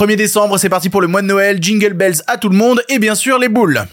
1er décembre, c'est parti pour le mois de Noël, jingle bells à tout le monde et bien sûr les boules.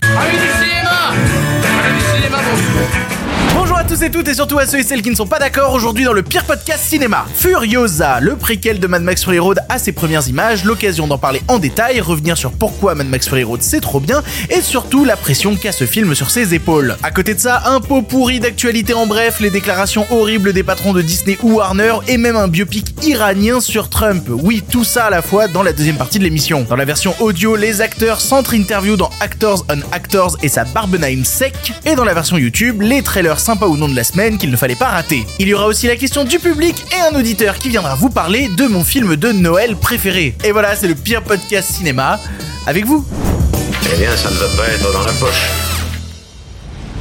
Tous et toutes et surtout à ceux et celles qui ne sont pas d'accord aujourd'hui dans le pire podcast cinéma. Furiosa, le préquel de Mad Max Fury Road à ses premières images, l'occasion d'en parler en détail, revenir sur pourquoi Mad Max Fury Road c'est trop bien et surtout la pression qu'a ce film sur ses épaules. À côté de ça, un pot pourri d'actualité en bref, les déclarations horribles des patrons de Disney ou Warner et même un biopic iranien sur Trump. Oui, tout ça à la fois dans la deuxième partie de l'émission. Dans la version audio, les acteurs centre-interview dans Actors on Actors et sa Barbenheim sec et dans la version YouTube, les trailers sympas ou non de la semaine qu'il ne fallait pas rater. Il y aura aussi la question du public et un auditeur qui viendra vous parler de mon film de Noël préféré. Et voilà, c'est le pire podcast cinéma avec vous. Eh bien, ça ne va pas être dans la poche.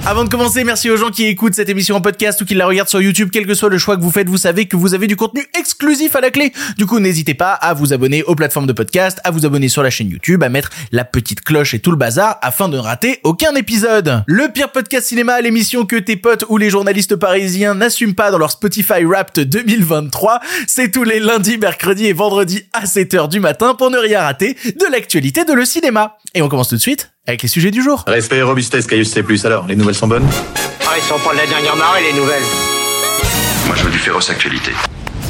Avant de commencer, merci aux gens qui écoutent cette émission en podcast ou qui la regardent sur YouTube, quel que soit le choix que vous faites, vous savez que vous avez du contenu exclusif à la clé. Du coup, n'hésitez pas à vous abonner aux plateformes de podcast, à vous abonner sur la chaîne YouTube, à mettre la petite cloche et tout le bazar afin de ne rater aucun épisode. Le pire podcast cinéma, l'émission que tes potes ou les journalistes parisiens n'assument pas dans leur Spotify Wrapped 2023, c'est tous les lundis, mercredis et vendredis à 7h du matin pour ne rien rater de l'actualité de le cinéma. Et on commence tout de suite avec les sujets du jour. Respect et robustesse, Caius C+. Alors, les nouvelles sont bonnes? Ah, ils sont pas de la dernière marée, les nouvelles. Moi, je veux du féroce actualité.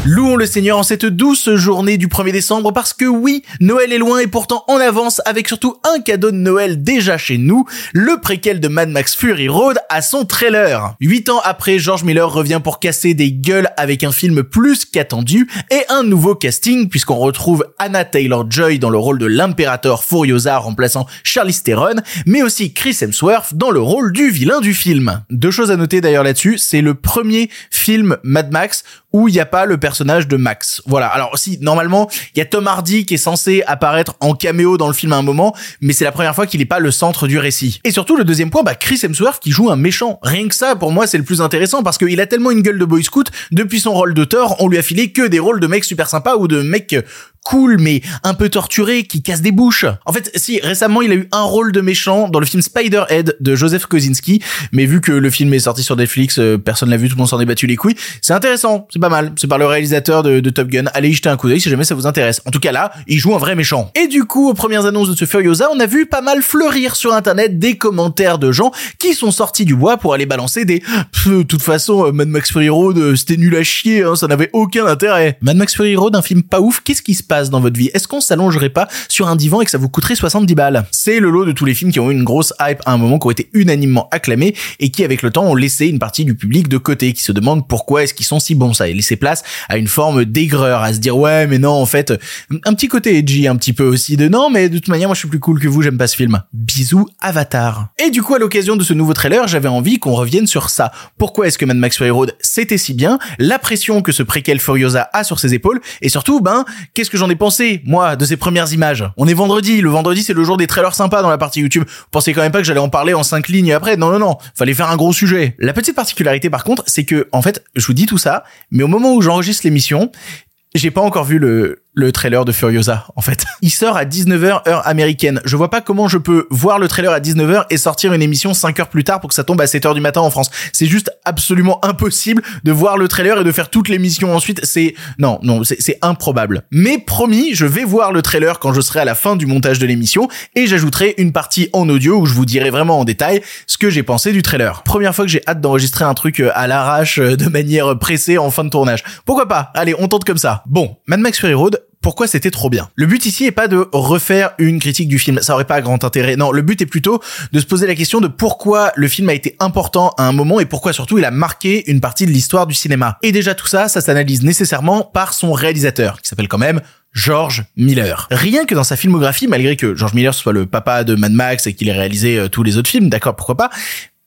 Louons le Seigneur en cette douce journée du 1er décembre parce que oui, Noël est loin et pourtant en avance avec surtout un cadeau de Noël déjà chez nous, le préquel de Mad Max Fury Road à son trailer. Huit ans après, George Miller revient pour casser des gueules avec un film plus qu'attendu et un nouveau casting puisqu'on retrouve Anna Taylor-Joy dans le rôle de l'impérateur Furiosa remplaçant Charlize Theron, mais aussi Chris Hemsworth dans le rôle du vilain du film. Deux choses à noter d'ailleurs là-dessus, c'est le premier film Mad Max où il n'y a pas le personnage de Max. Voilà. Alors si normalement il y a Tom Hardy qui est censé apparaître en caméo dans le film à un moment, mais c'est la première fois qu'il n'est pas le centre du récit. Et surtout le deuxième point, bah Chris Hemsworth qui joue un méchant. Rien que ça pour moi c'est le plus intéressant parce qu'il a tellement une gueule de boy scout depuis son rôle Thor, on lui a filé que des rôles de mecs super sympas ou de mecs cool mais un peu torturé qui casse des bouches. En fait, si récemment il a eu un rôle de méchant dans le film Spider-Head de Joseph Kosinski, mais vu que le film est sorti sur Netflix, euh, personne l'a vu, tout le monde s'en est battu les couilles. C'est intéressant, c'est pas mal. C'est par le réalisateur de, de, Top Gun. Allez y jeter un coup d'œil si jamais ça vous intéresse. En tout cas là, il joue un vrai méchant. Et du coup, aux premières annonces de ce Furiosa, on a vu pas mal fleurir sur internet des commentaires de gens qui sont sortis du bois pour aller balancer des de toute façon euh, Mad Max Fury Road euh, c'était nul à chier, hein, ça n'avait aucun intérêt. Mad Max Fury Road, un film pas ouf, qu'est-ce qui se passe? Dans votre vie Est-ce qu'on s'allongerait pas sur un divan et que ça vous coûterait 70 balles? C'est le lot de tous les films qui ont eu une grosse hype à un moment, qui ont été unanimement acclamés et qui avec le temps ont laissé une partie du public de côté, qui se demande pourquoi est-ce qu'ils sont si bons. Ça a laissé place à une forme d'aigreur, à se dire ouais mais non en fait un petit côté edgy un petit peu aussi de non mais de toute manière moi je suis plus cool que vous, j'aime pas ce film. Bisous Avatar. Et du coup à l'occasion de ce nouveau trailer, j'avais envie qu'on revienne sur ça. Pourquoi est-ce que Mad Max Fury Road c'était si bien? La pression que ce préquel Furiosa a sur ses épaules et surtout ben qu'est-ce que j'en ai pensé, moi, de ces premières images On est vendredi, le vendredi c'est le jour des trailers sympas dans la partie YouTube. Vous pensez quand même pas que j'allais en parler en cinq lignes après Non, non, non, fallait faire un gros sujet. La petite particularité par contre, c'est que, en fait, je vous dis tout ça, mais au moment où j'enregistre l'émission, j'ai pas encore vu le, le trailer de Furiosa, en fait. Il sort à 19h heure américaine. Je vois pas comment je peux voir le trailer à 19h et sortir une émission 5 heures plus tard pour que ça tombe à 7h du matin en France. C'est juste absolument impossible de voir le trailer et de faire toute l'émission ensuite. C'est, non, non, c'est improbable. Mais promis, je vais voir le trailer quand je serai à la fin du montage de l'émission et j'ajouterai une partie en audio où je vous dirai vraiment en détail ce que j'ai pensé du trailer. Première fois que j'ai hâte d'enregistrer un truc euh, à l'arrache euh, de manière pressée en fin de tournage. Pourquoi pas? Allez, on tente comme ça. Bon, Mad Max Fury Road, pourquoi c'était trop bien. Le but ici est pas de refaire une critique du film, ça aurait pas grand intérêt. Non, le but est plutôt de se poser la question de pourquoi le film a été important à un moment et pourquoi surtout il a marqué une partie de l'histoire du cinéma. Et déjà tout ça, ça s'analyse nécessairement par son réalisateur, qui s'appelle quand même George Miller. Rien que dans sa filmographie, malgré que George Miller soit le papa de Mad Max et qu'il ait réalisé euh, tous les autres films, d'accord, pourquoi pas,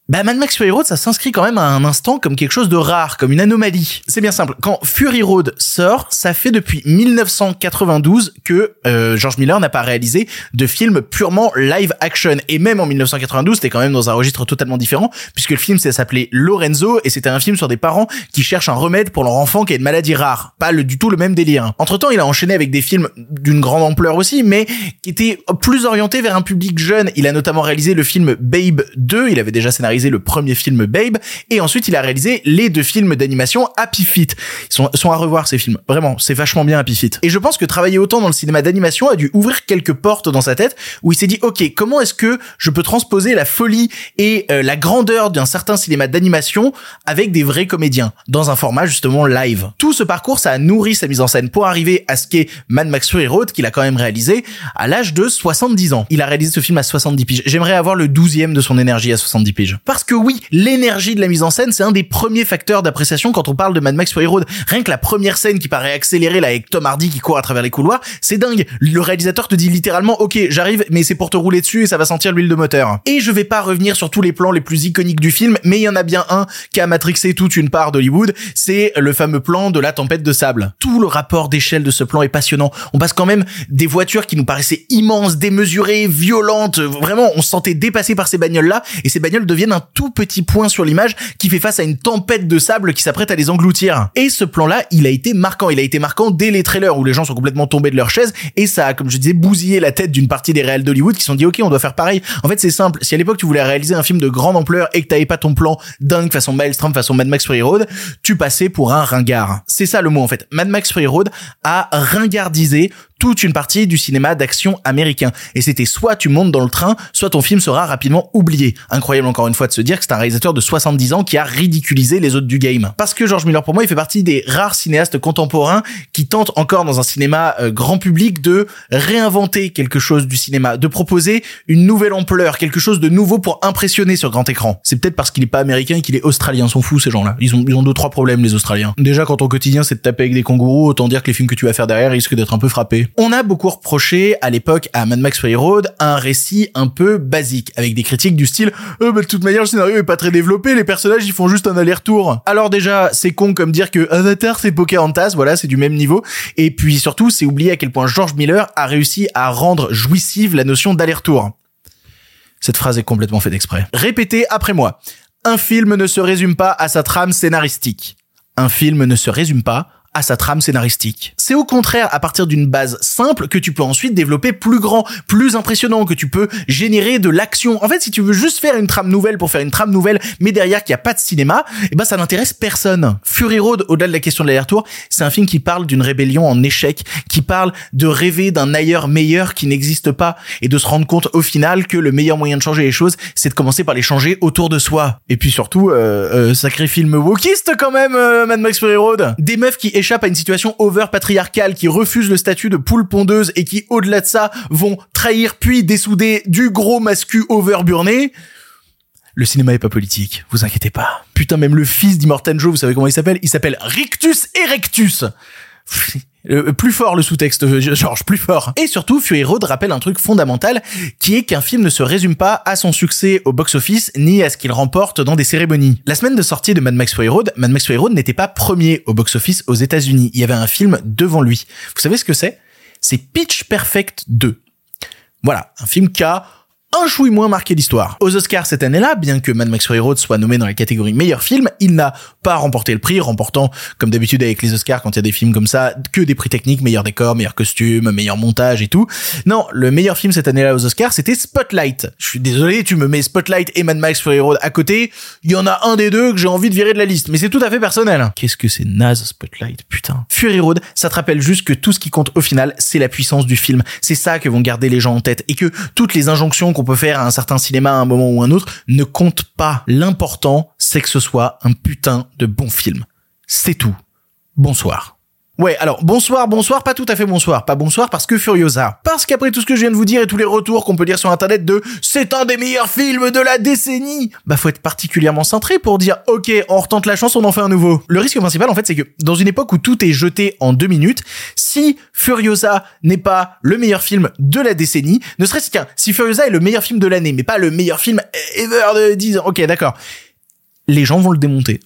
bah Mad Max Fury Road, ça s'inscrit quand même à un instant comme quelque chose de rare, comme une anomalie. C'est bien simple. Quand Fury Road sort, ça fait depuis 1992 que euh, George Miller n'a pas réalisé de film purement live action. Et même en 1992, c'était quand même dans un registre totalement différent, puisque le film s'appelait Lorenzo et c'était un film sur des parents qui cherchent un remède pour leur enfant qui a une maladie rare. Pas du tout le même délire. Entre temps, il a enchaîné avec des films d'une grande ampleur aussi, mais qui étaient plus orientés vers un public jeune. Il a notamment réalisé le film Babe 2. Il avait déjà scénarisé le premier film Babe, et ensuite il a réalisé les deux films d'animation Happy Feet. Ils sont, sont à revoir ces films. Vraiment, c'est vachement bien Happy Feet. Et je pense que travailler autant dans le cinéma d'animation a dû ouvrir quelques portes dans sa tête où il s'est dit, ok, comment est-ce que je peux transposer la folie et euh, la grandeur d'un certain cinéma d'animation avec des vrais comédiens dans un format justement live. Tout ce parcours, ça a nourri sa mise en scène pour arriver à ce qu'est Mad Max Fury Road qu'il a quand même réalisé à l'âge de 70 ans. Il a réalisé ce film à 70 piges. J'aimerais avoir le 12e de son énergie à 70 piges. Parce que oui, l'énergie de la mise en scène, c'est un des premiers facteurs d'appréciation quand on parle de Mad Max Fury Road. Rien que la première scène qui paraît accélérée là avec Tom Hardy qui court à travers les couloirs, c'est dingue. Le réalisateur te dit littéralement, ok, j'arrive, mais c'est pour te rouler dessus et ça va sentir l'huile de moteur. Et je vais pas revenir sur tous les plans les plus iconiques du film, mais il y en a bien un qui a matrixé toute une part d'Hollywood, c'est le fameux plan de la tempête de sable. Tout le rapport d'échelle de ce plan est passionnant. On passe quand même des voitures qui nous paraissaient immenses, démesurées, violentes, vraiment on se sentait dépassé par ces bagnoles-là, et ces bagnoles deviennent un tout petit point sur l'image qui fait face à une tempête de sable qui s'apprête à les engloutir. Et ce plan-là, il a été marquant. Il a été marquant dès les trailers où les gens sont complètement tombés de leur chaise, et ça a, comme je disais, bousillé la tête d'une partie des réels d'Hollywood qui se sont dit, ok, on doit faire pareil. En fait, c'est simple. Si à l'époque tu voulais réaliser un film de grande ampleur et que t'avais pas ton plan dingue façon Maelstrom, façon Mad Max Fury Road, tu passais pour un ringard. C'est ça le mot en fait. Mad Max Fury Road a ringardisé toute une partie du cinéma d'action américain. Et c'était soit tu montes dans le train, soit ton film sera rapidement oublié. Incroyable encore une fois de se dire que c'est un réalisateur de 70 ans qui a ridiculisé les autres du game. Parce que George Miller pour moi il fait partie des rares cinéastes contemporains qui tentent encore dans un cinéma euh, grand public de réinventer quelque chose du cinéma, de proposer une nouvelle ampleur, quelque chose de nouveau pour impressionner sur grand écran. C'est peut-être parce qu'il est pas américain et qu'il est australien, sont fous ces gens-là. Ils ont ils ont deux trois problèmes les Australiens. Déjà quand ton quotidien c'est de taper avec des kangourous, autant dire que les films que tu vas faire derrière risquent d'être un peu frappés. On a beaucoup reproché à l'époque à Mad Max Fury Road un récit un peu basique avec des critiques du style euh, bah, de toute manière le scénario est pas très développé, les personnages ils font juste un aller-retour. Alors déjà c'est con comme dire que Avatar c'est Pocahontas, voilà c'est du même niveau. Et puis surtout c'est oublier à quel point George Miller a réussi à rendre jouissive la notion d'aller-retour. Cette phrase est complètement faite exprès. Répétez après moi. Un film ne se résume pas à sa trame scénaristique. Un film ne se résume pas à sa trame scénaristique. C'est au contraire à partir d'une base simple que tu peux ensuite développer plus grand, plus impressionnant, que tu peux générer de l'action. En fait, si tu veux juste faire une trame nouvelle pour faire une trame nouvelle, mais derrière qu'il n'y a pas de cinéma, eh ben ça n'intéresse personne. Fury Road, au-delà de la question de l'aller-retour, c'est un film qui parle d'une rébellion en échec, qui parle de rêver d'un ailleurs meilleur qui n'existe pas et de se rendre compte au final que le meilleur moyen de changer les choses, c'est de commencer par les changer autour de soi. Et puis surtout, euh, euh, sacré film wokiste quand même, euh, Mad Max Fury Road. Des meufs qui échappent à une situation over patriarcale, qui refusent le statut de poule pondeuse et qui, au-delà de ça, vont trahir puis dessouder du gros mascu over burné. Le cinéma est pas politique, vous inquiétez pas. Putain, même le fils d'Immortan Joe, vous savez comment il s'appelle? Il s'appelle Rictus Erectus. Euh, plus fort le sous-texte, euh, George, plus fort. Et surtout, Fury Road rappelle un truc fondamental, qui est qu'un film ne se résume pas à son succès au box-office, ni à ce qu'il remporte dans des cérémonies. La semaine de sortie de Mad Max Fury Road, Mad Max Fury Road n'était pas premier au box-office aux États-Unis. Il y avait un film devant lui. Vous savez ce que c'est? C'est Pitch Perfect 2. Voilà, un film qui a un chouille moins marqué l'histoire. Aux Oscars cette année-là, bien que Mad Max Fury Road soit nommé dans la catégorie meilleur film, il n'a pas remporté le prix, remportant, comme d'habitude avec les Oscars quand il y a des films comme ça, que des prix techniques, meilleur décor, meilleur costume, meilleur montage et tout. Non, le meilleur film cette année-là aux Oscars, c'était Spotlight. Je suis désolé, tu me mets Spotlight et Mad Max Fury Road à côté, il y en a un des deux que j'ai envie de virer de la liste, mais c'est tout à fait personnel. Qu'est-ce que c'est naze Spotlight, putain. Fury Road, ça te rappelle juste que tout ce qui compte au final, c'est la puissance du film. C'est ça que vont garder les gens en tête et que toutes les injonctions qu'on peut faire à un certain cinéma à un moment ou un autre ne comptent pas. L'important, c'est que ce soit un putain de bon film. C'est tout. Bonsoir. Ouais, alors bonsoir, bonsoir, pas tout à fait bonsoir, pas bonsoir parce que Furiosa. Parce qu'après tout ce que je viens de vous dire et tous les retours qu'on peut lire sur internet de c'est un des meilleurs films de la décennie, bah faut être particulièrement centré pour dire ok, on retente la chance, on en fait un nouveau. Le risque principal en fait c'est que dans une époque où tout est jeté en deux minutes, si Furiosa n'est pas le meilleur film de la décennie, ne serait-ce qu'un, si Furiosa est le meilleur film de l'année, mais pas le meilleur film ever de 10 ans, ok d'accord, les gens vont le démonter,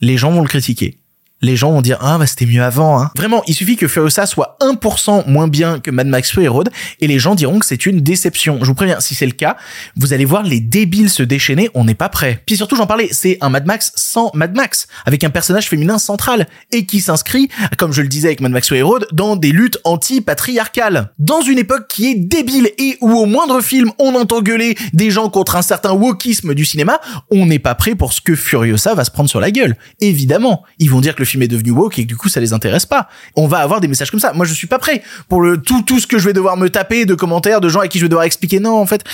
les gens vont le critiquer les gens vont dire ah bah c'était mieux avant hein. Vraiment, il suffit que Furiosa soit 1% moins bien que Mad Max Fury Road et les gens diront que c'est une déception. Je vous préviens, si c'est le cas, vous allez voir les débiles se déchaîner, on n'est pas prêt. Puis surtout, j'en parlais, c'est un Mad Max sans Mad Max avec un personnage féminin central et qui s'inscrit, comme je le disais avec Mad Max Fury Road, dans des luttes anti-patriarcales. Dans une époque qui est débile et où au moindre film on entend gueuler des gens contre un certain wokisme du cinéma, on n'est pas prêt pour ce que Furiosa va se prendre sur la gueule. Évidemment, ils vont dire que film est devenu woke et que du coup ça les intéresse pas. On va avoir des messages comme ça. Moi je suis pas prêt pour le tout tout ce que je vais devoir me taper de commentaires de gens à qui je vais devoir expliquer non en fait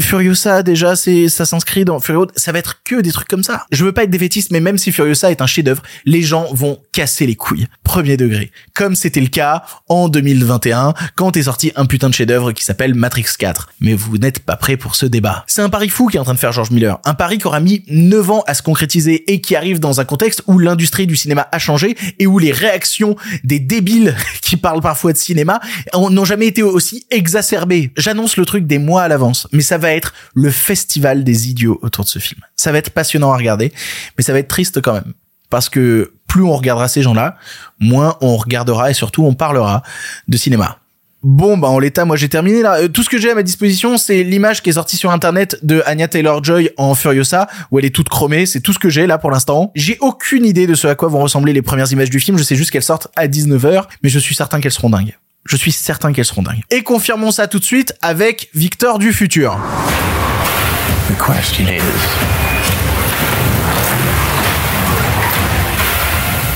Furiosa déjà c'est ça s'inscrit dans Furio ça va être que des trucs comme ça. Je veux pas être défaitiste mais même si Furiosa est un chef-d'œuvre, les gens vont casser les couilles. Premier degré. Comme c'était le cas en 2021 quand est sorti un putain de chef-d'œuvre qui s'appelle Matrix 4. Mais vous n'êtes pas prêt pour ce débat. C'est un pari fou qui est en train de faire George Miller. Un pari qui aura mis 9 ans à se concrétiser et qui arrive dans un contexte où l'industrie du cinéma a changé et où les réactions des débiles qui parlent parfois de cinéma n'ont jamais été aussi exacerbées. J'annonce le truc des mois à l'avance, mais ça va être le festival des idiots autour de ce film. Ça va être passionnant à regarder, mais ça va être triste quand même. Parce que plus on regardera ces gens-là, moins on regardera et surtout on parlera de cinéma. Bon, bah en l'état, moi j'ai terminé là. Euh, tout ce que j'ai à ma disposition, c'est l'image qui est sortie sur internet de Anya Taylor-Joy en Furiosa, où elle est toute chromée. C'est tout ce que j'ai là pour l'instant. J'ai aucune idée de ce à quoi vont ressembler les premières images du film. Je sais juste qu'elles sortent à 19h, mais je suis certain qu'elles seront dingues. Je suis certain qu'elles seront dingues. Et confirmons ça tout de suite avec Victor du futur.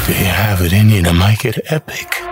Do you have it in you make it epic?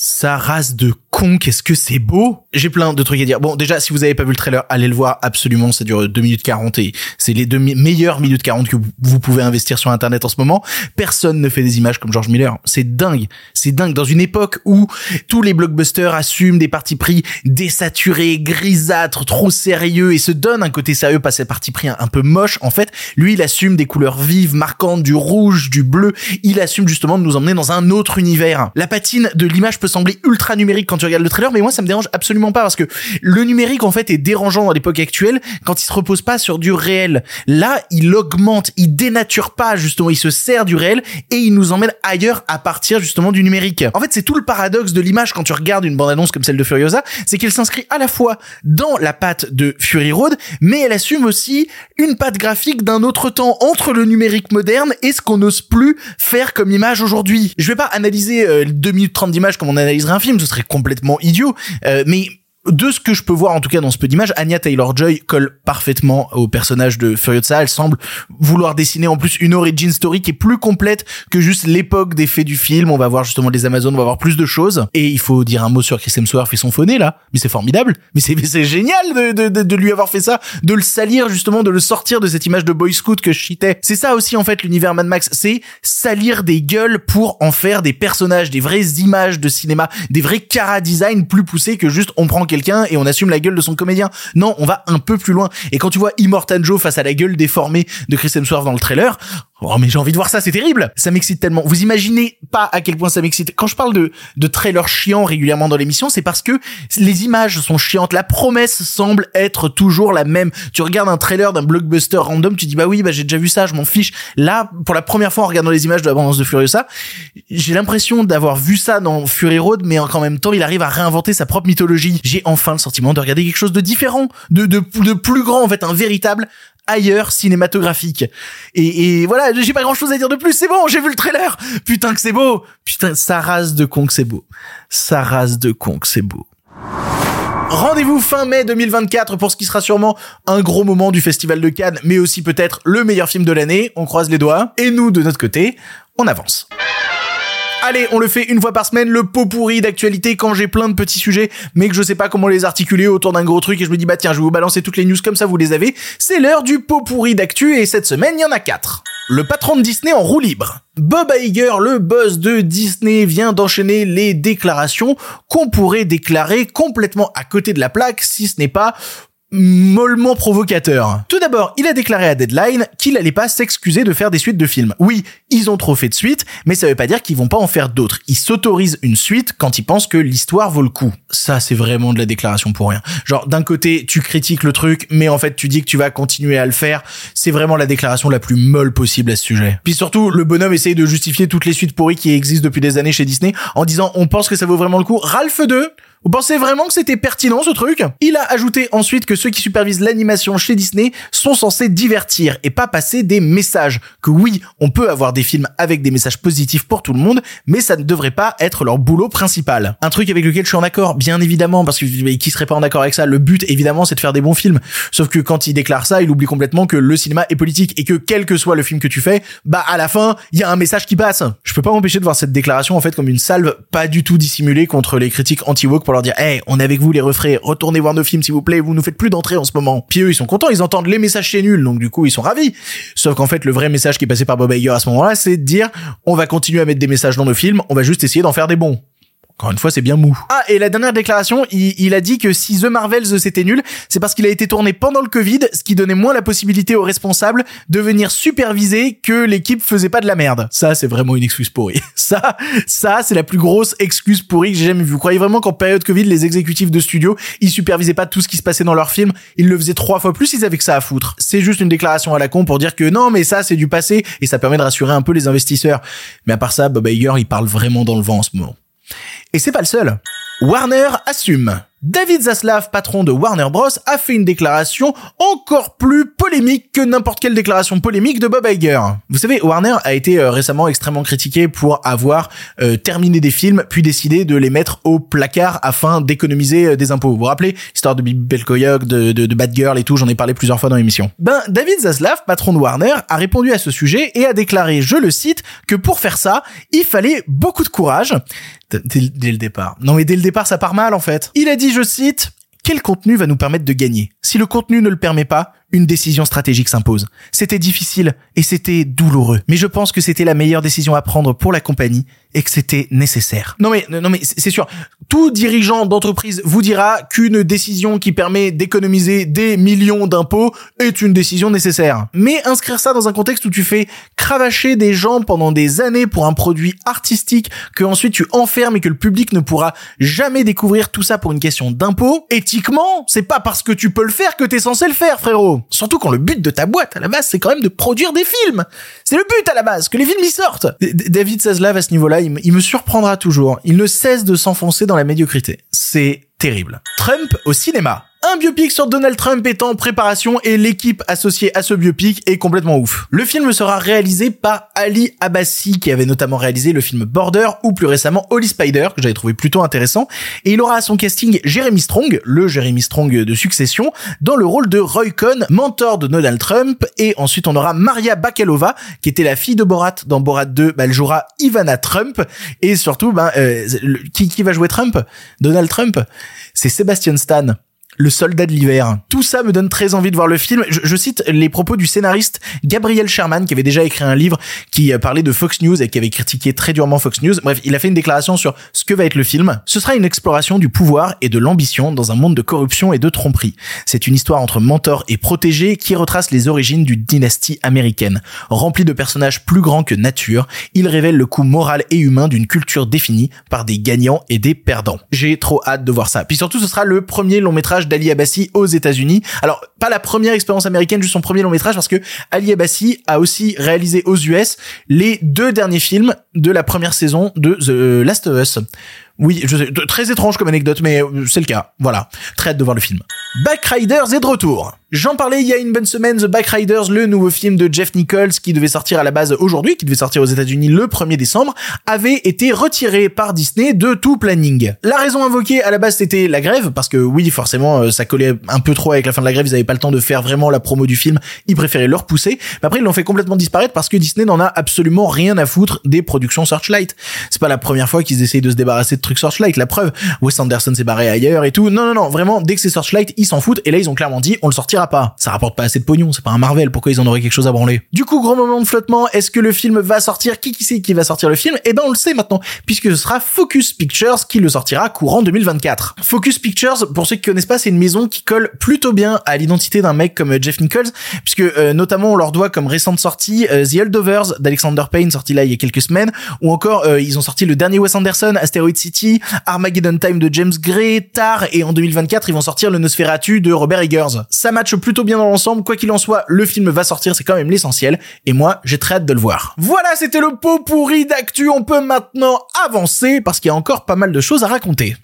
Sa race de con, qu'est-ce que c'est beau? J'ai plein de trucs à dire. Bon, déjà, si vous avez pas vu le trailer, allez le voir absolument. Ça dure 2 minutes 40 et c'est les deux meilleures minutes 40 que vous pouvez investir sur Internet en ce moment. Personne ne fait des images comme George Miller. C'est dingue. C'est dingue. Dans une époque où tous les blockbusters assument des partis pris désaturés, grisâtres, trop sérieux et se donnent un côté sérieux, pas ces partis pris un peu moche. En fait, lui, il assume des couleurs vives, marquantes, du rouge, du bleu. Il assume justement de nous emmener dans un autre univers. La patine de l'image peut sembler ultra numérique quand tu regardes le trailer, mais moi ça me dérange absolument pas parce que le numérique en fait est dérangeant dans l'époque actuelle quand il se repose pas sur du réel. Là, il augmente, il dénature pas justement, il se sert du réel et il nous emmène ailleurs à partir justement du numérique. En fait, c'est tout le paradoxe de l'image quand tu regardes une bande-annonce comme celle de Furiosa, c'est qu'elle s'inscrit à la fois dans la patte de Fury Road, mais elle assume aussi une patte graphique d'un autre temps entre le numérique moderne et ce qu'on n'ose plus faire comme image aujourd'hui. Je vais pas analyser euh, 2 minutes 30 d'images comme on analyserait un film, ce serait complètement idiot. Euh, mais de ce que je peux voir en tout cas dans ce peu d'images, Anya Taylor-Joy colle parfaitement au personnage de Furiosa. Elle semble vouloir dessiner en plus une origin story qui est plus complète que juste l'époque des faits du film. On va voir justement les Amazones, on va voir plus de choses. Et il faut dire un mot sur Chris Hemsworth et son phoné là. Mais c'est formidable. Mais c'est génial de, lui avoir fait ça, de le salir justement, de le sortir de cette image de Boy Scout que je citais. C'est ça aussi en fait l'univers Mad Max, c'est salir des gueules pour en faire des personnages, des vraies images de cinéma, des vrais cara design plus poussés que juste on prend et on assume la gueule de son comédien. Non, on va un peu plus loin. Et quand tu vois Immortan Joe face à la gueule déformée de Chris Hemsworth dans le trailer, Oh mais j'ai envie de voir ça, c'est terrible. Ça m'excite tellement. Vous imaginez pas à quel point ça m'excite. Quand je parle de de trailers chiants régulièrement dans l'émission, c'est parce que les images sont chiantes. La promesse semble être toujours la même. Tu regardes un trailer d'un blockbuster random, tu dis bah oui, bah j'ai déjà vu ça, je m'en fiche. Là, pour la première fois en regardant les images de l'abondance de Furiosa, j'ai l'impression d'avoir vu ça dans Fury Road, mais en même temps, il arrive à réinventer sa propre mythologie. J'ai enfin le sentiment de regarder quelque chose de différent, de de, de plus grand en fait, un véritable ailleurs cinématographique. Et, et voilà, j'ai pas grand chose à dire de plus, c'est bon, j'ai vu le trailer. Putain que c'est beau. Putain, sa race de con que c'est beau. Sa race de con que c'est beau. Rendez-vous fin mai 2024 pour ce qui sera sûrement un gros moment du Festival de Cannes, mais aussi peut-être le meilleur film de l'année. On croise les doigts. Et nous, de notre côté, on avance. Allez, on le fait une fois par semaine, le pot pourri d'actualité quand j'ai plein de petits sujets, mais que je sais pas comment les articuler autour d'un gros truc et je me dis bah tiens, je vais vous balancer toutes les news comme ça vous les avez. C'est l'heure du pot pourri d'actu et cette semaine, il y en a quatre. Le patron de Disney en roue libre. Bob Iger, le boss de Disney, vient d'enchaîner les déclarations qu'on pourrait déclarer complètement à côté de la plaque si ce n'est pas mollement provocateur. Tout d'abord, il a déclaré à Deadline qu'il allait pas s'excuser de faire des suites de films. Oui, ils ont trop fait de suites, mais ça veut pas dire qu'ils vont pas en faire d'autres. Ils s'autorisent une suite quand ils pensent que l'histoire vaut le coup. Ça, c'est vraiment de la déclaration pour rien. Genre, d'un côté, tu critiques le truc, mais en fait, tu dis que tu vas continuer à le faire. C'est vraiment la déclaration la plus molle possible à ce sujet. Puis surtout, le bonhomme essaye de justifier toutes les suites pourries qui existent depuis des années chez Disney en disant on pense que ça vaut vraiment le coup. Ralph 2, vous pensez vraiment que c'était pertinent ce truc? Il a ajouté ensuite que ceux qui supervisent l'animation chez Disney sont censés divertir et pas passer des messages. Que oui, on peut avoir des films avec des messages positifs pour tout le monde, mais ça ne devrait pas être leur boulot principal. Un truc avec lequel je suis en accord, bien évidemment, parce que qui serait pas en accord avec ça? Le but, évidemment, c'est de faire des bons films. Sauf que quand il déclare ça, il oublie complètement que le cinéma est politique et que quel que soit le film que tu fais, bah à la fin, il y a un message qui passe. Je peux pas m'empêcher de voir cette déclaration en fait comme une salve pas du tout dissimulée contre les critiques anti-woke pour leur dire hey on est avec vous les refraits retournez voir nos films s'il vous plaît vous nous faites plus d'entrée en ce moment. Puis eux ils sont contents ils entendent les messages chez nul. Donc du coup ils sont ravis. Sauf qu'en fait le vrai message qui est passé par Bob Iger à ce moment-là c'est de dire on va continuer à mettre des messages dans nos films on va juste essayer d'en faire des bons encore une fois, c'est bien mou. Ah, et la dernière déclaration, il, a dit que si The Marvels c'était nul, c'est parce qu'il a été tourné pendant le Covid, ce qui donnait moins la possibilité aux responsables de venir superviser que l'équipe faisait pas de la merde. Ça, c'est vraiment une excuse pourrie. Ça, ça, c'est la plus grosse excuse pourrie que j'ai jamais vue. Vous croyez vraiment qu'en période Covid, les exécutifs de studio, ils supervisaient pas tout ce qui se passait dans leur film, ils le faisaient trois fois plus, ils avaient que ça à foutre. C'est juste une déclaration à la con pour dire que non, mais ça, c'est du passé, et ça permet de rassurer un peu les investisseurs. Mais à part ça, Bob Iger, il parle vraiment dans le vent en ce moment. Et c'est pas le seul. Warner assume. David Zaslav, patron de Warner Bros, a fait une déclaration encore plus polémique que n'importe quelle déclaration polémique de Bob Iger. Vous savez, Warner a été euh, récemment extrêmement critiqué pour avoir euh, terminé des films puis décidé de les mettre au placard afin d'économiser euh, des impôts. Vous vous rappelez Histoire de Bill Belkoyok, de, de, de Bad Girl et tout, j'en ai parlé plusieurs fois dans l'émission. Ben, David Zaslav, patron de Warner, a répondu à ce sujet et a déclaré, je le cite, que pour faire ça, il fallait beaucoup de courage. Dès, le départ. Non mais dès le départ, ça part mal en fait. Il a dit, je cite, quel contenu va nous permettre de gagner? Si le contenu ne le permet pas, une décision stratégique s'impose. C'était difficile et c'était douloureux, mais je pense que c'était la meilleure décision à prendre pour la compagnie et que c'était nécessaire. Non mais non mais c'est sûr, tout dirigeant d'entreprise vous dira qu'une décision qui permet d'économiser des millions d'impôts est une décision nécessaire. Mais inscrire ça dans un contexte où tu fais cravacher des gens pendant des années pour un produit artistique que ensuite tu enfermes et que le public ne pourra jamais découvrir tout ça pour une question d'impôts, éthiquement, c'est pas parce que tu peux le faire que t'es censé le faire, frérot. Surtout quand le but de ta boîte à la base c'est quand même de produire des films. C'est le but à la base, que les films y sortent. David Zaslav à ce niveau-là, il, me surprendra toujours. Il ne cesse de s'enfoncer dans la médiocrité. C'est terrible. Trump au cinéma. Un biopic sur Donald Trump est en préparation et l'équipe associée à ce biopic est complètement ouf. Le film sera réalisé par Ali Abbasi qui avait notamment réalisé le film Border ou plus récemment Holy Spider que j'avais trouvé plutôt intéressant. Et il aura à son casting Jeremy Strong, le Jeremy Strong de Succession, dans le rôle de Roy Cohn, mentor de Donald Trump. Et ensuite on aura Maria Bakalova qui était la fille de Borat dans Borat 2, bah, elle jouera Ivana Trump. Et surtout ben euh, qui, qui va jouer Trump? Donald Trump. C'est Sebastian Stan le soldat de l'hiver. Tout ça me donne très envie de voir le film. Je, cite les propos du scénariste Gabriel Sherman qui avait déjà écrit un livre qui parlait de Fox News et qui avait critiqué très durement Fox News. Bref, il a fait une déclaration sur ce que va être le film. Ce sera une exploration du pouvoir et de l'ambition dans un monde de corruption et de tromperie. C'est une histoire entre mentor et protégé qui retrace les origines d'une dynastie américaine. Rempli de personnages plus grands que nature, il révèle le coût moral et humain d'une culture définie par des gagnants et des perdants. J'ai trop hâte de voir ça. Puis surtout, ce sera le premier long métrage d'Ali Abbasi aux États-Unis. Alors, pas la première expérience américaine, juste son premier long métrage, parce que Ali Abbasi a aussi réalisé aux US les deux derniers films de la première saison de The Last of Us. Oui, je sais, très étrange comme anecdote, mais c'est le cas. Voilà. Très hâte de voir le film. Backriders est de retour. J'en parlais il y a une bonne semaine, The Backriders, le nouveau film de Jeff Nichols qui devait sortir à la base aujourd'hui, qui devait sortir aux États-Unis le 1er décembre, avait été retiré par Disney de tout planning. La raison invoquée à la base c'était la grève, parce que oui, forcément, ça collait un peu trop avec la fin de la grève, ils avaient pas le temps de faire vraiment la promo du film, ils préféraient le repousser. Après, ils l'ont fait complètement disparaître parce que Disney n'en a absolument rien à foutre des productions Searchlight. C'est pas la première fois qu'ils essayent de se débarrasser de truc Searchlight. La preuve, Wes Anderson s'est barré ailleurs et tout. Non, non, non, vraiment, dès que c'est Searchlight, ils s'en foutent. Et là, ils ont clairement dit, on le sortira pas. Ça rapporte pas assez de pognon, c'est pas un Marvel. Pourquoi ils en auraient quelque chose à branler? Du coup, gros moment de flottement. Est-ce que le film va sortir? Qui qui sait qui va sortir le film? Eh ben, on le sait maintenant, puisque ce sera Focus Pictures qui le sortira courant 2024. Focus Pictures, pour ceux qui connaissent pas, c'est une maison qui colle plutôt bien à l'identité d'un mec comme Jeff Nichols, puisque euh, notamment on leur doit comme récente sortie euh, The Holdovers d'Alexander Payne, sorti là il y a quelques semaines, ou encore euh, ils ont sorti le dernier Wes Anderson, Asteroid City, Armageddon Time de James Gray, Tar, et en 2024 ils vont sortir le Nosferatu de Robert Eggers. Ça matche plutôt bien dans l'ensemble, quoi qu'il en soit, le film va sortir, c'est quand même l'essentiel, et moi j'ai très hâte de le voir. Voilà, c'était le pot pourri d'actu, on peut maintenant avancer parce qu'il y a encore pas mal de choses à raconter.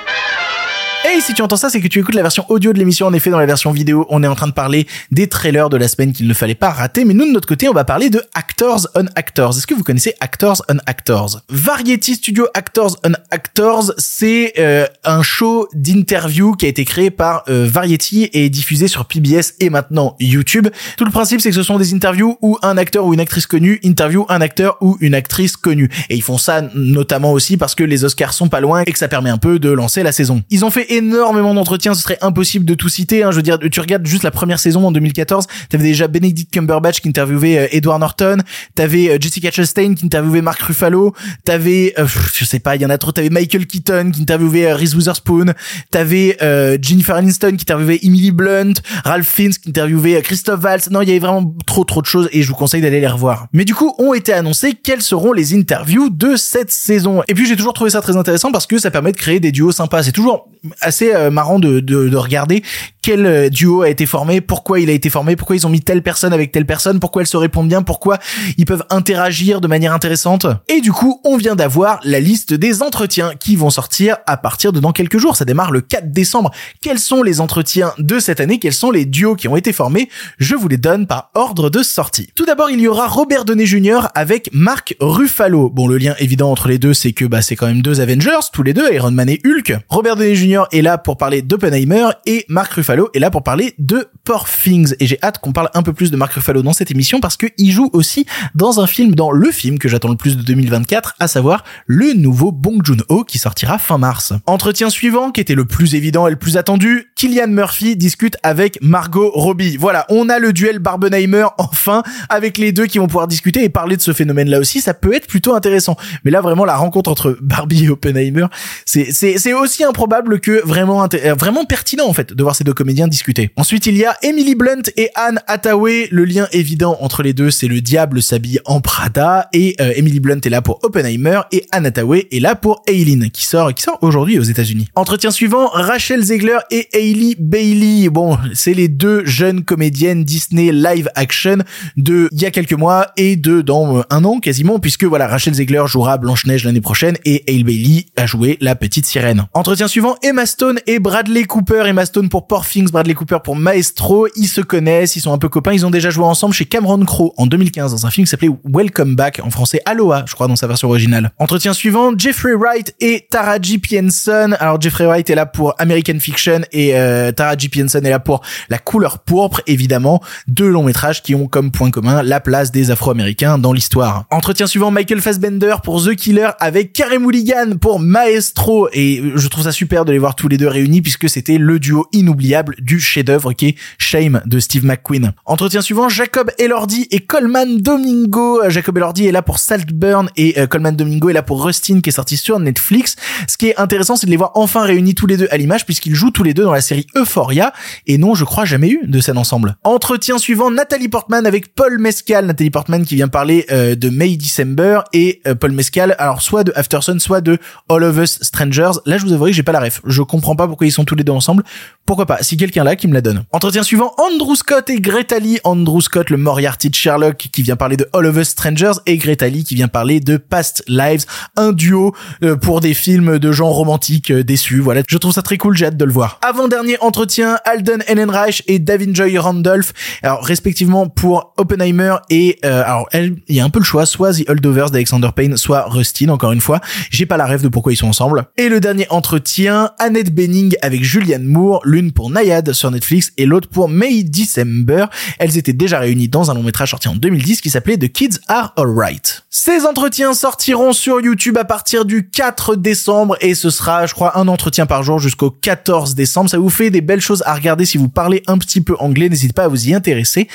Et si tu entends ça, c'est que tu écoutes la version audio de l'émission. En effet, dans la version vidéo, on est en train de parler des trailers de la semaine qu'il ne fallait pas rater. Mais nous, de notre côté, on va parler de Actors on Actors. Est-ce que vous connaissez Actors on Actors? Variety Studio Actors on Actors, c'est euh, un show d'interview qui a été créé par euh, Variety et diffusé sur PBS et maintenant YouTube. Tout le principe, c'est que ce sont des interviews où un acteur ou une actrice connue interview un acteur ou une actrice connue. Et ils font ça notamment aussi parce que les Oscars sont pas loin et que ça permet un peu de lancer la saison. Ils ont fait énormément d'entretiens, ce serait impossible de tout citer. Hein. Je veux dire, tu regardes juste la première saison en 2014, t'avais déjà Benedict Cumberbatch qui interviewait euh, Edward Norton, t'avais euh, Jessica Chastain qui interviewait Mark Ruffalo, t'avais, euh, je sais pas, il y en a trop, t'avais Michael Keaton qui interviewait euh, Reese Witherspoon, t'avais euh, Jennifer Aniston qui interviewait Emily Blunt, Ralph Fiennes qui interviewait Christophe Waltz. Non, il y avait vraiment trop trop de choses et je vous conseille d'aller les revoir. Mais du coup, ont été annoncés quelles seront les interviews de cette saison. Et puis j'ai toujours trouvé ça très intéressant parce que ça permet de créer des duos sympas. C'est toujours assez euh, marrant de, de, de, regarder quel euh, duo a été formé, pourquoi il a été formé, pourquoi ils ont mis telle personne avec telle personne, pourquoi elles se répondent bien, pourquoi ils peuvent interagir de manière intéressante. Et du coup, on vient d'avoir la liste des entretiens qui vont sortir à partir de dans quelques jours. Ça démarre le 4 décembre. Quels sont les entretiens de cette année? Quels sont les duos qui ont été formés? Je vous les donne par ordre de sortie. Tout d'abord, il y aura Robert Downey Jr. avec Mark Ruffalo. Bon, le lien évident entre les deux, c'est que bah c'est quand même deux Avengers, tous les deux, Iron Man et Hulk. Robert Downey Jr. est là pour parler d'Oppenheimer et Mark Ruffalo est là pour parler de Poor Things. Et j'ai hâte qu'on parle un peu plus de Mark Ruffalo dans cette émission parce qu'il joue aussi dans un film, dans le film que j'attends le plus de 2024, à savoir le nouveau Bong Joon-ho qui sortira fin mars. Entretien suivant, qui était le plus évident et le plus attendu, Killian Murphy discute avec Margot Robbie. Voilà, on a le duel Barbenheimer enfin avec les deux qui vont pouvoir discuter et parler de ce phénomène-là aussi. Ça peut être plutôt intéressant. Mais là, vraiment, la rencontre entre Barbie et Oppenheimer, c'est aussi improbable que vraiment, vraiment pertinent, en fait, de voir ces deux comédiens discuter. Ensuite, il y a Emily Blunt et Anne Hathaway. Le lien évident entre les deux, c'est le diable s'habille en Prada et euh, Emily Blunt est là pour Oppenheimer et Anne Hathaway est là pour Aileen qui sort, qui sort aujourd'hui aux États-Unis. Entretien suivant, Rachel Zegler et Hailey Bailey. Bon, c'est les deux jeunes comédiennes Disney live action de il y a quelques mois et de dans euh, un an quasiment puisque voilà, Rachel Zegler jouera Blanche-Neige l'année prochaine et Hailey Bailey a joué la petite sirène. Entretien suivant, Emma Stone et Bradley Cooper. Emma Stone pour Poor Bradley Cooper pour Maestro. Ils se connaissent, ils sont un peu copains. Ils ont déjà joué ensemble chez Cameron Crowe en 2015 dans un film qui s'appelait Welcome Back en français Aloha, je crois dans sa version originale. Entretien suivant, Jeffrey Wright et Taraji P. Henson. Alors Jeffrey Wright est là pour American Fiction et euh, Taraji P. Henson est là pour La couleur pourpre, évidemment, deux longs métrages qui ont comme point commun la place des Afro-Américains dans l'histoire. Entretien suivant, Michael Fassbender pour The Killer avec Carey Mulligan pour Maestro et je trouve ça super de les voir tous les deux réunis puisque c'était le duo inoubliable du chef-d'œuvre qui est Shame de Steve McQueen. Entretien suivant, Jacob Elordi et Coleman Domingo. Jacob Elordi est là pour Saltburn et euh, Coleman Domingo est là pour Rustin qui est sorti sur Netflix. Ce qui est intéressant, c'est de les voir enfin réunis tous les deux à l'image puisqu'ils jouent tous les deux dans la série Euphoria et non, je crois jamais eu de scène ensemble. Entretien suivant, Nathalie Portman avec Paul Mescal. Nathalie Portman qui vient parler euh, de May December et euh, Paul Mescal, alors soit de Aftersun, soit de All of Us Strangers. Là, je vous avouerai que j'ai pas la ref. Comprends pas pourquoi ils sont tous les deux ensemble. Pourquoi pas Si quelqu'un là qui me la donne. Entretien suivant, Andrew Scott et Greta Lee. Andrew Scott, le Moriarty de Sherlock, qui vient parler de All of Us Strangers, et Greta Lee qui vient parler de Past Lives, un duo euh, pour des films de genre romantique euh, déçus. Voilà, je trouve ça très cool, j'ai hâte de le voir. Avant dernier entretien, Alden Ehrenreich et Davin Joy Randolph, alors respectivement pour Oppenheimer et euh, alors il y a un peu le choix, soit The Holdovers d'Alexander Payne, soit Rustin. Encore une fois, j'ai pas la rêve de pourquoi ils sont ensemble. Et le dernier entretien, Anne Annette Bening avec Julianne Moore, l'une pour Nayad sur Netflix et l'autre pour May December. Elles étaient déjà réunies dans un long métrage sorti en 2010 qui s'appelait The Kids Are Alright. Ces entretiens sortiront sur YouTube à partir du 4 décembre et ce sera, je crois, un entretien par jour jusqu'au 14 décembre. Ça vous fait des belles choses à regarder si vous parlez un petit peu anglais. N'hésitez pas à vous y intéresser.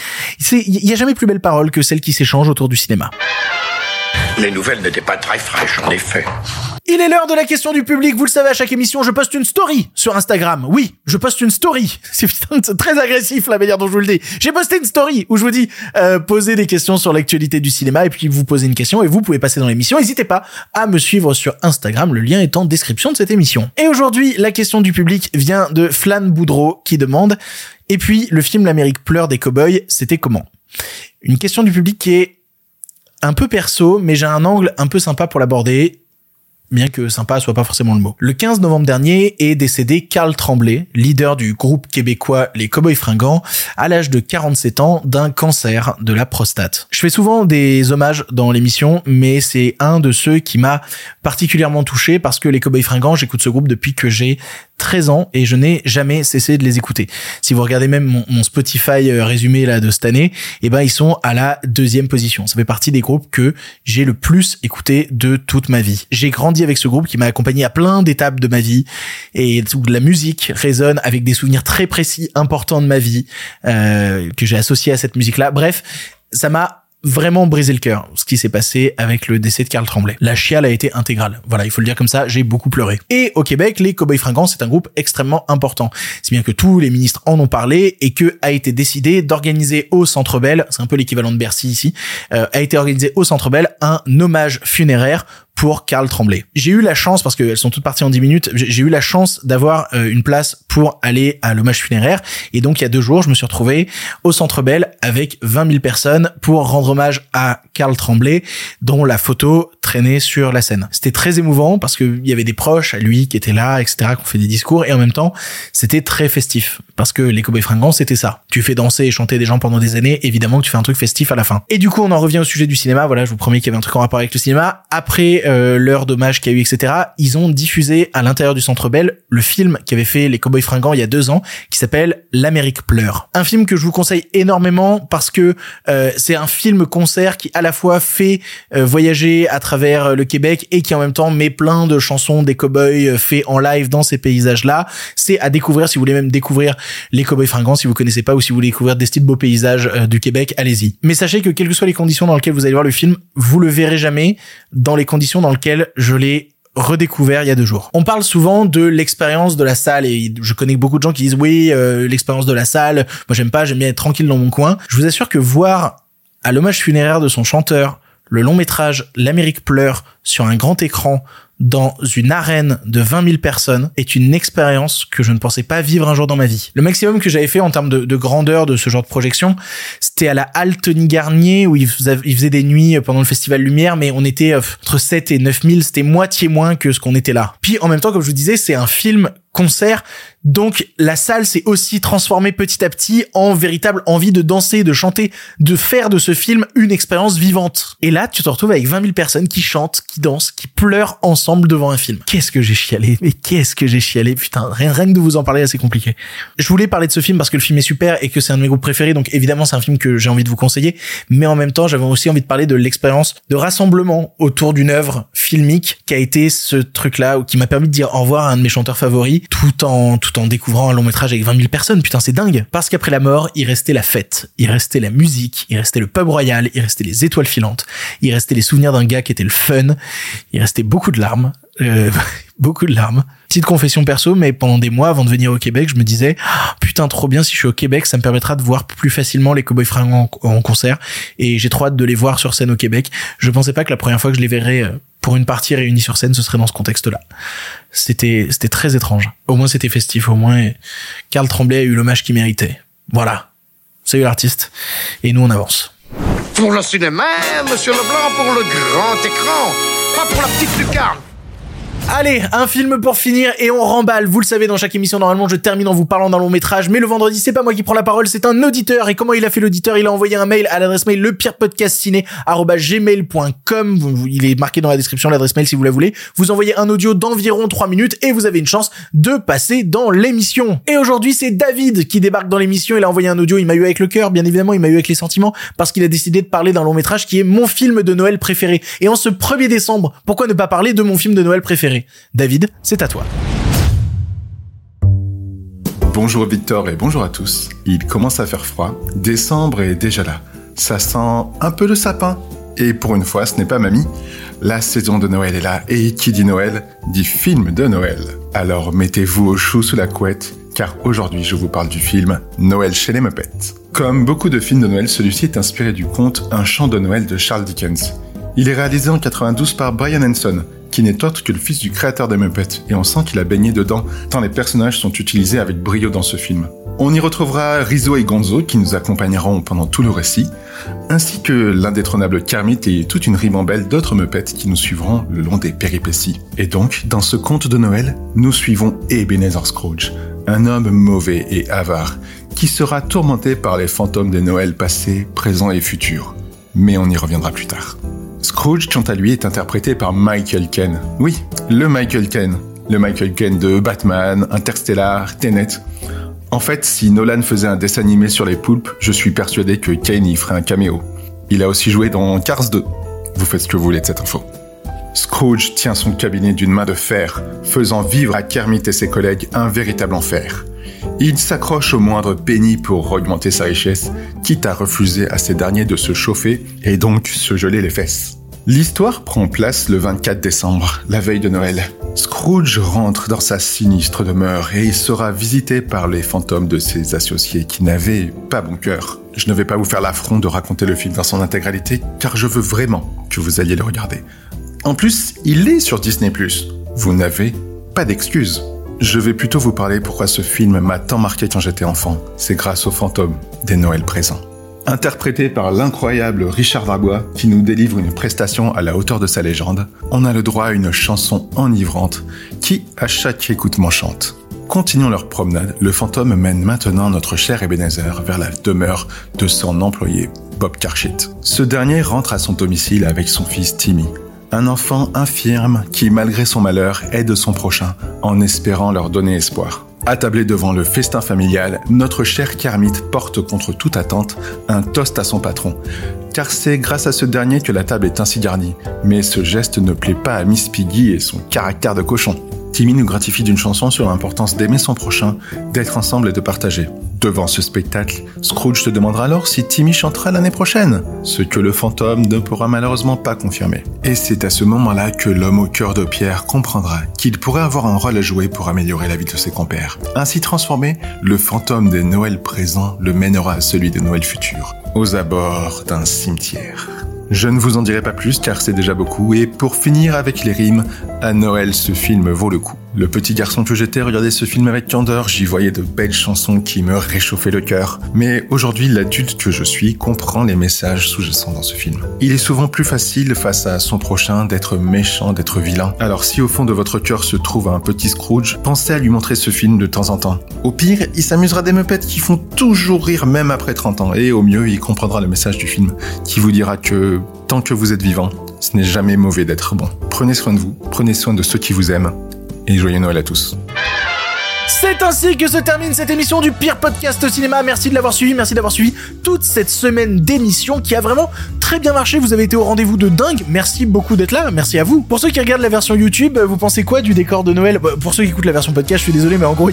Il y a jamais plus belle parole que celle qui s'échange autour du cinéma. Les nouvelles n'étaient pas très fraîches, en effet. Il est l'heure de la question du public. Vous le savez, à chaque émission, je poste une story sur Instagram. Oui, je poste une story. C'est très agressif la manière dont je vous le dis. J'ai posté une story où je vous dis euh, posez des questions sur l'actualité du cinéma et puis vous posez une question et vous pouvez passer dans l'émission. N'hésitez pas à me suivre sur Instagram. Le lien est en description de cette émission. Et aujourd'hui, la question du public vient de Flan Boudreau qui demande et puis le film L'Amérique pleure des cowboys, c'était comment? Une question du public qui est un peu perso, mais j'ai un angle un peu sympa pour l'aborder bien que sympa soit pas forcément le mot. Le 15 novembre dernier est décédé Karl Tremblay, leader du groupe québécois Les Cowboys Fringants, à l'âge de 47 ans d'un cancer de la prostate. Je fais souvent des hommages dans l'émission, mais c'est un de ceux qui m'a particulièrement touché parce que Les Cowboys Fringants, j'écoute ce groupe depuis que j'ai 13 ans et je n'ai jamais cessé de les écouter. Si vous regardez même mon, Spotify euh, résumé là de cette année, eh ben ils sont à la deuxième position. Ça fait partie des groupes que j'ai le plus écouté de toute ma vie. J'ai grandi avec ce groupe qui m'a accompagné à plein d'étapes de ma vie et où la musique résonne avec des souvenirs très précis, importants de ma vie euh, que j'ai associés à cette musique-là. Bref, ça m'a vraiment brisé le cœur ce qui s'est passé avec le décès de Karl Tremblay. La chiale a été intégrale. Voilà, il faut le dire comme ça, j'ai beaucoup pleuré. Et au Québec, les Cowboys Fringants, c'est un groupe extrêmement important. C'est bien que tous les ministres en ont parlé et que a été décidé d'organiser au Centre Bell, c'est un peu l'équivalent de Bercy ici, euh, a été organisé au Centre Bell un hommage funéraire pour Karl Tremblay. J'ai eu la chance, parce qu'elles sont toutes parties en 10 minutes, j'ai eu la chance d'avoir euh, une place pour aller à l'hommage funéraire. Et donc, il y a deux jours, je me suis retrouvé au Centre Bell avec 20 000 personnes pour rendre hommage à Karl Tremblay, dont la photo traînait sur la scène. C'était très émouvant parce qu'il y avait des proches à lui qui étaient là, etc., qui ont fait des discours. Et en même temps, c'était très festif. Parce que les Cowboys Fringants, c'était ça. Tu fais danser et chanter des gens pendant des années, évidemment que tu fais un truc festif à la fin. Et du coup, on en revient au sujet du cinéma. Voilà, je vous promets qu'il y avait un truc en rapport avec le cinéma. Après euh, l'heure d'hommage qu'il y a eu, etc., ils ont diffusé à l'intérieur du Centre Bell le film qui avait fait les Cowboys Fringants il y a deux ans, qui s'appelle L'Amérique pleure. Un film que je vous conseille énormément parce que euh, c'est un film concert qui à la fois fait euh, voyager à travers euh, le Québec et qui en même temps met plein de chansons des cowboys euh, fait en live dans ces paysages-là. C'est à découvrir si vous voulez même découvrir les cowboys fringants si vous connaissez pas ou si vous voulez découvrir des styles beaux paysages du Québec, allez-y. Mais sachez que quelles que soient les conditions dans lesquelles vous allez voir le film, vous le verrez jamais dans les conditions dans lesquelles je l'ai redécouvert il y a deux jours. On parle souvent de l'expérience de la salle et je connais beaucoup de gens qui disent oui euh, l'expérience de la salle, moi j'aime pas, j'aime bien être tranquille dans mon coin. Je vous assure que voir à l'hommage funéraire de son chanteur le long métrage L'Amérique pleure sur un grand écran dans une arène de 20 000 personnes est une expérience que je ne pensais pas vivre un jour dans ma vie. Le maximum que j'avais fait en termes de, de grandeur de ce genre de projection, c'était à la halle Tony Garnier où ils faisaient des nuits pendant le festival Lumière, mais on était euh, entre 7 et 9 000, c'était moitié moins que ce qu'on était là. Puis en même temps, comme je vous disais, c'est un film concert. Donc la salle s'est aussi transformée petit à petit en véritable envie de danser, de chanter, de faire de ce film une expérience vivante. Et là, tu te retrouves avec 20 000 personnes qui chantent, qui dansent, qui pleurent ensemble devant un film. Qu'est-ce que j'ai chialé Mais qu'est-ce que j'ai chialé Putain, rien, rien que de vous en parler, c'est compliqué. Je voulais parler de ce film parce que le film est super et que c'est un de mes groupes préférés, donc évidemment c'est un film que j'ai envie de vous conseiller. Mais en même temps, j'avais aussi envie de parler de l'expérience de rassemblement autour d'une œuvre filmique qui a été ce truc-là, ou qui m'a permis de dire au revoir à un de mes chanteurs favoris, tout en tout en découvrant un long métrage avec 20 000 personnes. Putain, c'est dingue. Parce qu'après la mort, il restait la fête, il restait la musique, il restait le pub royal, il restait les étoiles filantes, il restait les souvenirs d'un gars qui était le fun, il restait beaucoup de larmes, euh, beaucoup de larmes. Petite confession perso, mais pendant des mois avant de venir au Québec, je me disais Ah, putain trop bien si je suis au Québec, ça me permettra de voir plus facilement les Cowboys Fringants en, concert et j'ai trop hâte de les voir sur scène au Québec. Je pensais pas que la première fois que je les verrais euh, pour une partie réunie sur scène, ce serait dans ce contexte-là. C'était c'était très étrange. Au moins c'était festif, au moins Karl Tremblay a eu l'hommage qu'il méritait. Voilà. Salut l'artiste et nous on avance. Pour le cinéma, monsieur Leblanc, pour le grand écran. Pas pour la petite lucarne. Allez, un film pour finir et on remballe. Vous le savez, dans chaque émission, normalement, je termine en vous parlant d'un long métrage. Mais le vendredi, c'est pas moi qui prends la parole, c'est un auditeur. Et comment il a fait l'auditeur? Il a envoyé un mail à l'adresse mail lepirepodcastciné.gmail.com. Il est marqué dans la description l'adresse mail si vous la voulez. Vous envoyez un audio d'environ 3 minutes et vous avez une chance de passer dans l'émission. Et aujourd'hui, c'est David qui débarque dans l'émission. Il a envoyé un audio, il m'a eu avec le cœur, bien évidemment, il m'a eu avec les sentiments, parce qu'il a décidé de parler d'un long métrage qui est mon film de Noël préféré. Et en ce 1er décembre, pourquoi ne pas parler de mon film de Noël préféré? David, c'est à toi. Bonjour Victor et bonjour à tous. Il commence à faire froid. Décembre est déjà là. Ça sent un peu le sapin. Et pour une fois, ce n'est pas mamie. La saison de Noël est là. Et qui dit Noël dit film de Noël. Alors mettez-vous au chou sous la couette, car aujourd'hui je vous parle du film Noël chez les Muppets. Comme beaucoup de films de Noël, celui-ci est inspiré du conte Un chant de Noël de Charles Dickens. Il est réalisé en 92 par Brian Henson, qui n'est autre que le fils du créateur des Muppets, et on sent qu'il a baigné dedans, tant les personnages sont utilisés avec brio dans ce film. On y retrouvera Rizzo et Gonzo qui nous accompagneront pendant tout le récit, ainsi que l'indétrônable Kermit et toute une ribambelle d'autres Muppets qui nous suivront le long des péripéties. Et donc, dans ce conte de Noël, nous suivons Ebenezer Scrooge, un homme mauvais et avare, qui sera tourmenté par les fantômes des Noëls passés, présents et futurs. Mais on y reviendra plus tard. Scrooge, quant à lui, est interprété par Michael Caine. Oui, le Michael Caine. Le Michael Caine de Batman, Interstellar, Tenet. En fait, si Nolan faisait un dessin animé sur les poulpes, je suis persuadé que Caine y ferait un caméo. Il a aussi joué dans Cars 2. Vous faites ce que vous voulez de cette info. Scrooge tient son cabinet d'une main de fer, faisant vivre à Kermit et ses collègues un véritable enfer. Il s'accroche au moindre penny pour augmenter sa richesse, quitte à refuser à ces derniers de se chauffer et donc se geler les fesses. L'histoire prend place le 24 décembre, la veille de Noël. Scrooge rentre dans sa sinistre demeure et il sera visité par les fantômes de ses associés qui n'avaient pas bon cœur. Je ne vais pas vous faire l'affront de raconter le film dans son intégralité car je veux vraiment que vous alliez le regarder. En plus, il est sur Disney ⁇ Vous n'avez pas d'excuses. Je vais plutôt vous parler pourquoi ce film m'a tant marqué quand j'étais enfant. C'est grâce aux fantômes des Noëls présents. Interprété par l'incroyable Richard Darbois, qui nous délivre une prestation à la hauteur de sa légende, on a le droit à une chanson enivrante qui, à chaque écoute, m'enchante. Continuons leur promenade, le fantôme mène maintenant notre cher Ebenezer vers la demeure de son employé, Bob Karchit. Ce dernier rentre à son domicile avec son fils Timmy, un enfant infirme qui, malgré son malheur, aide son prochain en espérant leur donner espoir. Attablé devant le festin familial, notre cher Kermit porte contre toute attente un toast à son patron. Car c'est grâce à ce dernier que la table est ainsi garnie. Mais ce geste ne plaît pas à Miss Piggy et son caractère de cochon. Timmy nous gratifie d'une chanson sur l'importance d'aimer son prochain, d'être ensemble et de partager. Devant ce spectacle, Scrooge se demandera alors si Timmy chantera l'année prochaine, ce que le fantôme ne pourra malheureusement pas confirmer. Et c'est à ce moment-là que l'homme au cœur de pierre comprendra qu'il pourrait avoir un rôle à jouer pour améliorer la vie de ses compères. Ainsi transformé, le fantôme des Noëls présents le mènera à celui des Noëls futurs, aux abords d'un cimetière. Je ne vous en dirai pas plus car c'est déjà beaucoup et pour finir avec les rimes, à Noël ce film vaut le coup. Le petit garçon que j'étais regardait ce film avec candeur, j'y voyais de belles chansons qui me réchauffaient le cœur. Mais aujourd'hui, l'adulte que je suis comprend les messages sous-jacents dans ce film. Il est souvent plus facile face à son prochain d'être méchant, d'être vilain. Alors si au fond de votre cœur se trouve un petit Scrooge, pensez à lui montrer ce film de temps en temps. Au pire, il s'amusera des meupettes qui font toujours rire même après 30 ans. Et au mieux, il comprendra le message du film qui vous dira que tant que vous êtes vivant, ce n'est jamais mauvais d'être bon. Prenez soin de vous, prenez soin de ceux qui vous aiment, et joyeux Noël à tous. C'est ainsi que se termine cette émission du pire podcast cinéma. Merci de l'avoir suivi, merci d'avoir suivi toute cette semaine d'émission qui a vraiment très bien marché. Vous avez été au rendez-vous de dingue. Merci beaucoup d'être là. Merci à vous. Pour ceux qui regardent la version YouTube, vous pensez quoi du décor de Noël? Pour ceux qui écoutent la version podcast, je suis désolé, mais en gros,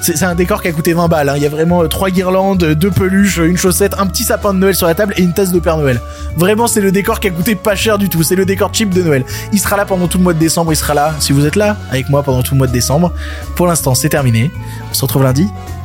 c'est un décor qui a coûté 20 balles. hein. Il y a vraiment euh, trois guirlandes, euh, deux peluches, une chaussette, un petit sapin de Noël sur la table et une tasse de Père Noël. Vraiment, c'est le décor qui a coûté pas cher du tout. C'est le décor cheap de Noël. Il sera là pendant tout le mois de décembre. Il sera là, si vous êtes là, avec moi pendant tout le mois de décembre. Pour l'instant, c'est terminé. On se retrouve lundi,